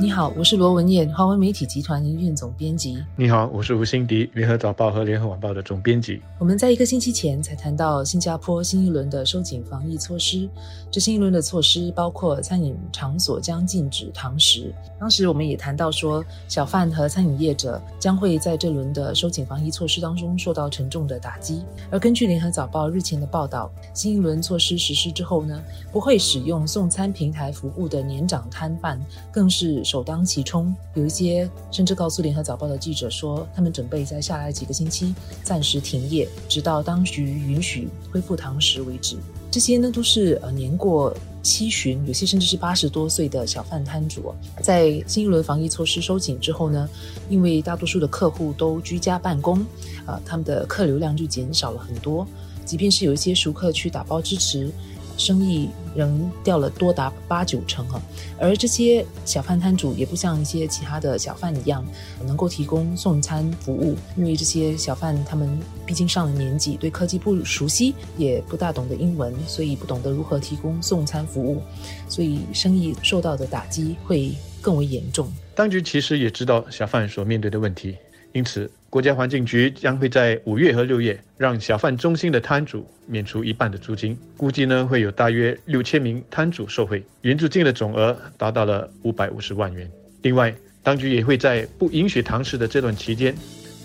你好，我是罗文燕，华为媒体集团营运总编辑。你好，我是吴欣迪，联合早报和联合晚报的总编辑。我们在一个星期前才谈到新加坡新一轮的收紧防疫措施，这新一轮的措施包括餐饮场所将禁止堂食。当时我们也谈到说，小贩和餐饮业者将会在这轮的收紧防疫措施当中受到沉重的打击。而根据联合早报日前的报道，新一轮措施实施之后呢，不会使用送餐平台服务的年长摊贩更是。首当其冲，有一些甚至告诉联合早报的记者说，他们准备在下来几个星期暂时停业，直到当局允许恢复堂食为止。这些呢，都是呃年过七旬，有些甚至是八十多岁的小贩摊主，在新一轮防疫措施收紧之后呢，因为大多数的客户都居家办公，啊，他们的客流量就减少了很多，即便是有一些熟客去打包支持。生意仍掉了多达八九成哈，而这些小贩摊主也不像一些其他的小贩一样能够提供送餐服务，因为这些小贩他们毕竟上了年纪，对科技不熟悉，也不大懂得英文，所以不懂得如何提供送餐服务，所以生意受到的打击会更为严重。当局其实也知道小贩所面对的问题。因此，国家环境局将会在五月和六月让小贩中心的摊主免除一半的租金，估计呢会有大约六千名摊主受惠，援助金的总额达到了五百五十万元。另外，当局也会在不允许堂食的这段期间，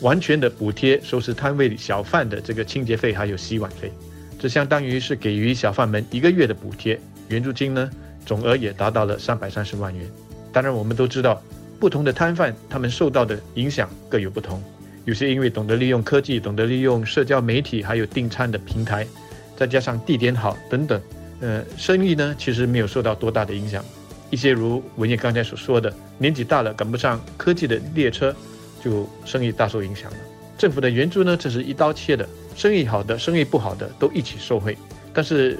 完全的补贴收拾摊位小贩的这个清洁费还有洗碗费，这相当于是给予小贩们一个月的补贴，援助金呢总额也达到了三百三十万元。当然，我们都知道。不同的摊贩，他们受到的影响各有不同。有些因为懂得利用科技，懂得利用社交媒体，还有订餐的平台，再加上地点好等等，呃，生意呢其实没有受到多大的影响。一些如文业刚才所说的，年纪大了赶不上科技的列车，就生意大受影响了。政府的援助呢，这是一刀切的，生意好的、生意不好的都一起受惠。但是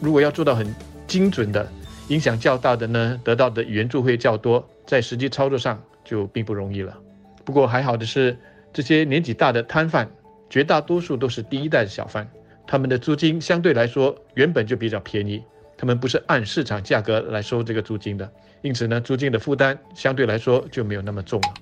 如果要做到很精准的，影响较大的呢，得到的援助会较多。在实际操作上就并不容易了。不过还好的是，这些年纪大的摊贩，绝大多数都是第一代的小贩，他们的租金相对来说原本就比较便宜，他们不是按市场价格来收这个租金的，因此呢，租金的负担相对来说就没有那么重了。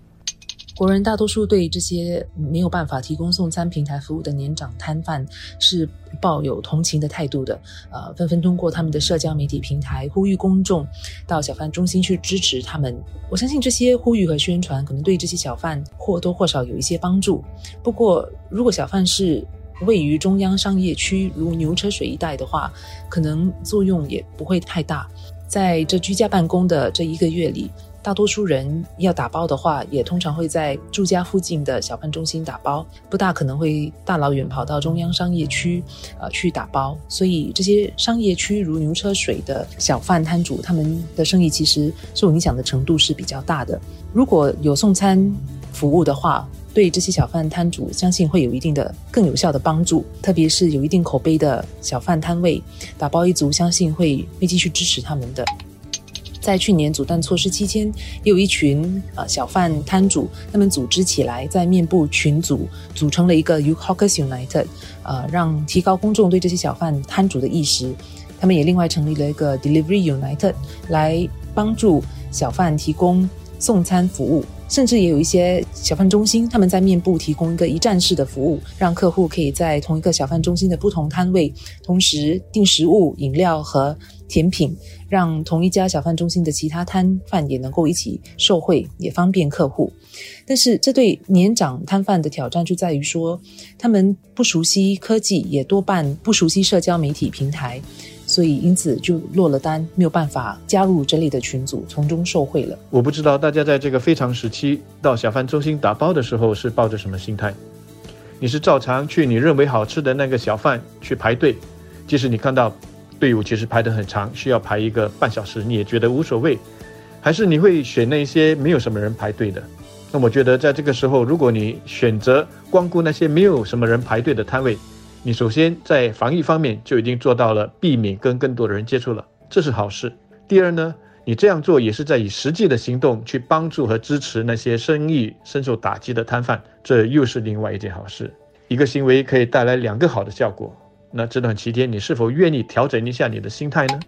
国人大多数对这些没有办法提供送餐平台服务的年长摊贩是抱有同情的态度的，呃，纷纷通过他们的社交媒体平台呼吁公众到小贩中心去支持他们。我相信这些呼吁和宣传可能对这些小贩或多或少有一些帮助。不过，如果小贩是位于中央商业区如牛车水一带的话，可能作用也不会太大。在这居家办公的这一个月里。大多数人要打包的话，也通常会在住家附近的小贩中心打包，不大可能会大老远跑到中央商业区，呃，去打包。所以这些商业区如牛车水的小贩摊主，他们的生意其实受影响的程度是比较大的。如果有送餐服务的话，对这些小贩摊主，相信会有一定的更有效的帮助。特别是有一定口碑的小贩摊位，打包一族，相信会会继续支持他们的。在去年阻断措施期间，也有一群呃小贩摊主，他们组织起来，在面部群组组成了一个 U Hawkers United，呃，让提高公众对这些小贩摊主的意识。他们也另外成立了一个 Delivery United，来帮助小贩提供送餐服务。甚至也有一些小贩中心，他们在面部提供一个一站式的服务，让客户可以在同一个小贩中心的不同摊位，同时订食物、饮料和甜品，让同一家小贩中心的其他摊贩也能够一起受惠，也方便客户。但是，这对年长摊贩的挑战就在于说，他们不熟悉科技，也多半不熟悉社交媒体平台。所以，因此就落了单，没有办法加入这类的群组，从中受贿了。我不知道大家在这个非常时期到小贩中心打包的时候是抱着什么心态？你是照常去你认为好吃的那个小贩去排队，即使你看到队伍其实排得很长，需要排一个半小时，你也觉得无所谓？还是你会选那些没有什么人排队的？那我觉得在这个时候，如果你选择光顾那些没有什么人排队的摊位，你首先在防疫方面就已经做到了避免跟更多的人接触了，这是好事。第二呢，你这样做也是在以实际的行动去帮助和支持那些生意深受打击的摊贩，这又是另外一件好事。一个行为可以带来两个好的效果。那这段期间，你是否愿意调整一下你的心态呢？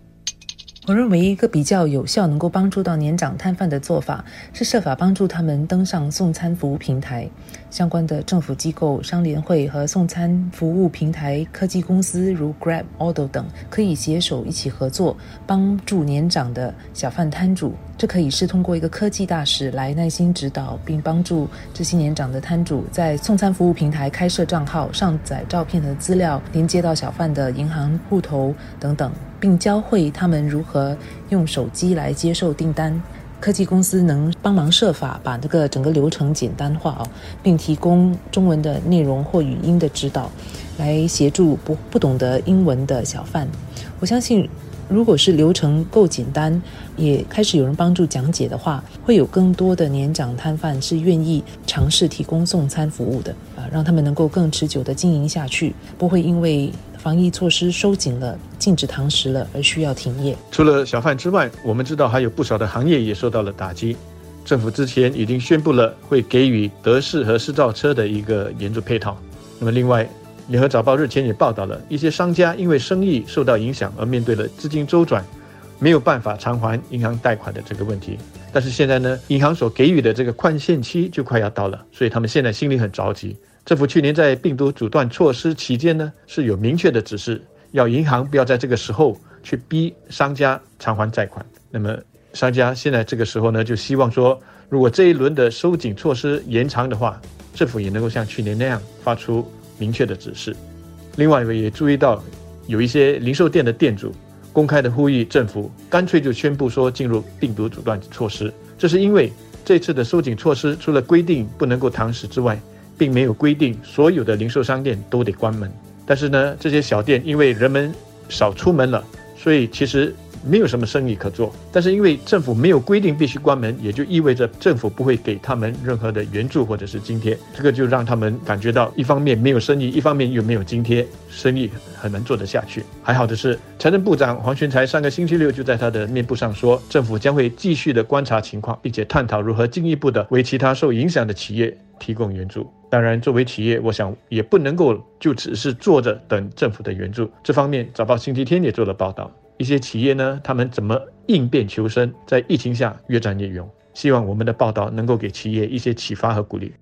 我认为一个比较有效、能够帮助到年长摊贩的做法，是设法帮助他们登上送餐服务平台。相关的政府机构、商联会和送餐服务平台科技公司，如 Grab、Odo 等，可以携手一起合作，帮助年长的小贩摊主。这可以是通过一个科技大使来耐心指导，并帮助这些年长的摊主在送餐服务平台开设账号、上载照片和资料，连接到小贩的银行户头等等。并教会他们如何用手机来接受订单。科技公司能帮忙设法把这个整个流程简单化哦，并提供中文的内容或语音的指导，来协助不不懂得英文的小贩。我相信，如果是流程够简单，也开始有人帮助讲解的话，会有更多的年长摊贩是愿意尝试提供送餐服务的啊，让他们能够更持久的经营下去，不会因为。防疫措施收紧了，禁止堂食了，而需要停业。除了小贩之外，我们知道还有不少的行业也受到了打击。政府之前已经宣布了会给予德式和私造车的一个援助配套。那么，另外，联合早报日前也报道了一些商家因为生意受到影响而面对了资金周转没有办法偿还银行贷款的这个问题。但是现在呢，银行所给予的这个宽限期就快要到了，所以他们现在心里很着急。政府去年在病毒阻断措施期间呢，是有明确的指示，要银行不要在这个时候去逼商家偿还贷款。那么商家现在这个时候呢，就希望说，如果这一轮的收紧措施延长的话，政府也能够像去年那样发出明确的指示。另外，也注意到有一些零售店的店主公开的呼吁政府干脆就宣布说进入病毒阻断措施，这是因为这次的收紧措施除了规定不能够堂食之外，并没有规定所有的零售商店都得关门，但是呢，这些小店因为人们少出门了，所以其实。没有什么生意可做，但是因为政府没有规定必须关门，也就意味着政府不会给他们任何的援助或者是津贴，这个就让他们感觉到一方面没有生意，一方面又没有津贴，生意很难做得下去。还好的是，财政部长黄循才上个星期六就在他的面部上说，政府将会继续的观察情况，并且探讨如何进一步的为其他受影响的企业提供援助。当然，作为企业，我想也不能够就只是坐着等政府的援助。这方面，早报星期天也做了报道。一些企业呢，他们怎么应变求生，在疫情下越战越勇。希望我们的报道能够给企业一些启发和鼓励。